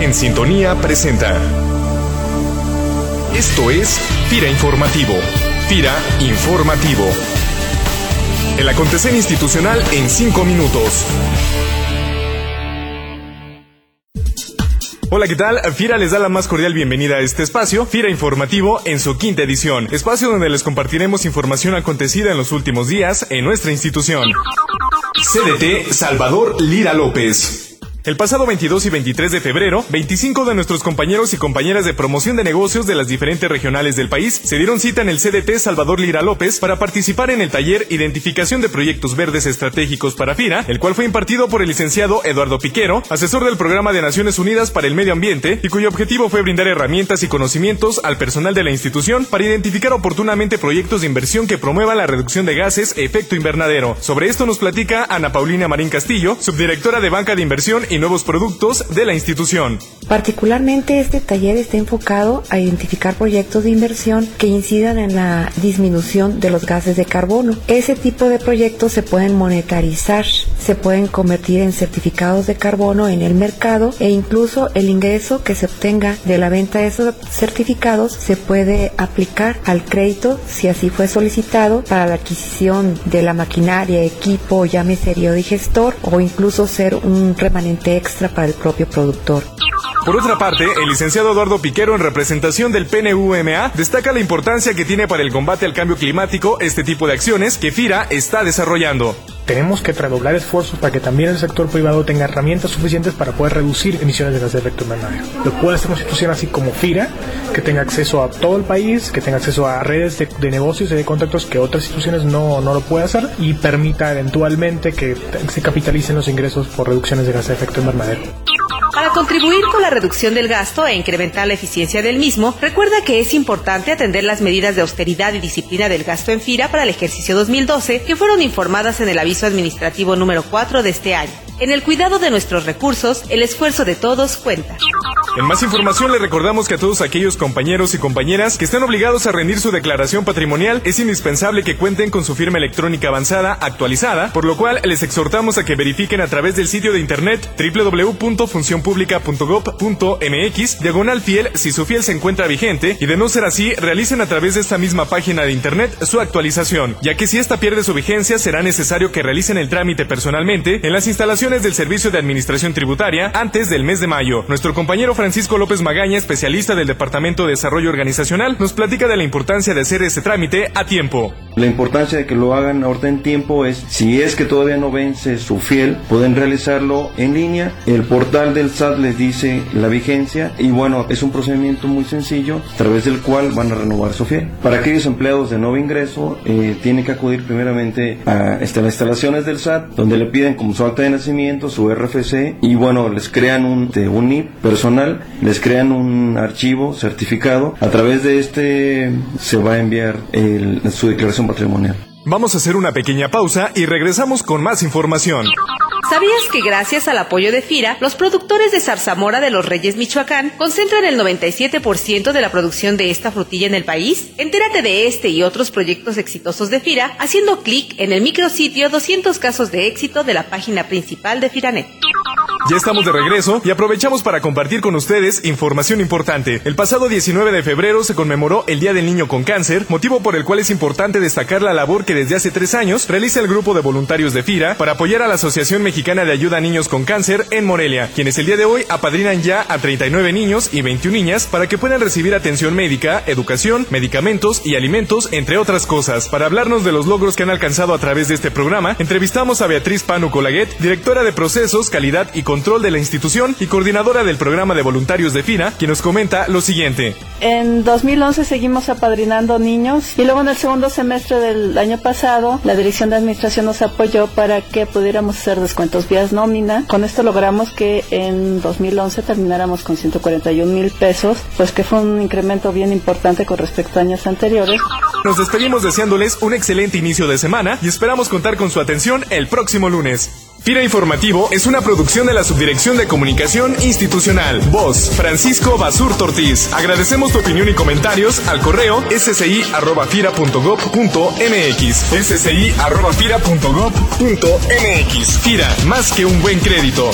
En Sintonía presenta. Esto es FIRA Informativo. FIRA Informativo. El acontecer institucional en cinco minutos. Hola, ¿qué tal? FIRA les da la más cordial bienvenida a este espacio, FIRA Informativo, en su quinta edición, espacio donde les compartiremos información acontecida en los últimos días en nuestra institución. CDT Salvador Lira López. El pasado 22 y 23 de febrero, 25 de nuestros compañeros y compañeras de promoción de negocios de las diferentes regionales del país se dieron cita en el CDT Salvador Lira López para participar en el taller Identificación de Proyectos Verdes Estratégicos para FIRA, el cual fue impartido por el licenciado Eduardo Piquero, asesor del Programa de Naciones Unidas para el Medio Ambiente, y cuyo objetivo fue brindar herramientas y conocimientos al personal de la institución para identificar oportunamente proyectos de inversión que promuevan la reducción de gases efecto invernadero. Sobre esto nos platica Ana Paulina Marín Castillo, subdirectora de Banca de Inversión nuevos productos de la institución. Particularmente este taller está enfocado a identificar proyectos de inversión que incidan en la disminución de los gases de carbono. Ese tipo de proyectos se pueden monetarizar, se pueden convertir en certificados de carbono en el mercado e incluso el ingreso que se obtenga de la venta de esos certificados se puede aplicar al crédito si así fue solicitado para la adquisición de la maquinaria, equipo, llámese digestor o incluso ser un remanente extra para el propio productor. Por otra parte, el licenciado Eduardo Piquero, en representación del PNUMA, destaca la importancia que tiene para el combate al cambio climático este tipo de acciones que FIRA está desarrollando tenemos que redoblar esfuerzos para que también el sector privado tenga herramientas suficientes para poder reducir emisiones de gases de efecto invernadero. Lo puede hacer una institución así como FIRA, que tenga acceso a todo el país, que tenga acceso a redes de, negocios y de contactos que otras instituciones no, no lo pueden hacer y permita eventualmente que se capitalicen los ingresos por reducciones de gases de efecto invernadero. Para contribuir con la reducción del gasto e incrementar la eficiencia del mismo, recuerda que es importante atender las medidas de austeridad y disciplina del gasto en FIRA para el ejercicio 2012 que fueron informadas en el aviso administrativo número 4 de este año. En el cuidado de nuestros recursos, el esfuerzo de todos cuenta. En más información le recordamos que a todos aquellos compañeros y compañeras que estén obligados a rendir su declaración patrimonial es indispensable que cuenten con su firma electrónica avanzada actualizada, por lo cual les exhortamos a que verifiquen a través del sitio de internet www.funcionpublica.gov.mx diagonal fiel si su fiel se encuentra vigente y de no ser así realicen a través de esta misma página de internet su actualización, ya que si esta pierde su vigencia será necesario que realicen el trámite personalmente en las instalaciones del Servicio de Administración Tributaria antes del mes de mayo. Nuestro compañero Francisco López Magaña, especialista del Departamento de Desarrollo Organizacional, nos platica de la importancia de hacer ese trámite a tiempo. La importancia de que lo hagan ahorita en tiempo es, si es que todavía no vence su fiel, pueden realizarlo en línea. El portal del SAT les dice la vigencia y bueno, es un procedimiento muy sencillo a través del cual van a renovar su fiel. Para aquellos empleados de nuevo ingreso, eh, tienen que acudir primeramente a las instalaciones del SAT, donde le piden como su acta de nacimiento su RFC y bueno, les crean un, un NIP personal, les crean un archivo certificado. A través de este se va a enviar su declaración patrimonial. Vamos a hacer una pequeña pausa y regresamos con más información. ¿Sabías que gracias al apoyo de FIRA, los productores de zarzamora de los Reyes Michoacán concentran el 97% de la producción de esta frutilla en el país? Entérate de este y otros proyectos exitosos de FIRA haciendo clic en el micrositio 200 casos de éxito de la página principal de FIRANET. Ya estamos de regreso y aprovechamos para compartir con ustedes información importante. El pasado 19 de febrero se conmemoró el Día del Niño con Cáncer, motivo por el cual es importante destacar la labor que desde hace tres años realiza el grupo de voluntarios de FIRA para apoyar a la Asociación Mexicana de Ayuda a Niños con Cáncer en Morelia, quienes el día de hoy apadrinan ya a 39 niños y 21 niñas para que puedan recibir atención médica, educación, medicamentos y alimentos, entre otras cosas. Para hablarnos de los logros que han alcanzado a través de este programa, entrevistamos a Beatriz Panu Colaguet, directora de Procesos, Calidad y Control de la institución y coordinadora del programa de voluntarios de FIRA, quien nos comenta lo siguiente. En 2011 seguimos apadrinando niños y luego en el segundo semestre del año pasado la Dirección de Administración nos apoyó para que pudiéramos hacer descuentos vías nómina. Con esto logramos que en 2011 termináramos con 141 mil pesos, pues que fue un incremento bien importante con respecto a años anteriores. Nos despedimos deseándoles un excelente inicio de semana y esperamos contar con su atención el próximo lunes. FIRA Informativo es una producción de la Subdirección de Comunicación Institucional. Voz, Francisco Basur Tortiz. Agradecemos tu opinión y comentarios al correo sci.fira.gov.mx. sci.fira.gov.mx. FIRA, más que un buen crédito.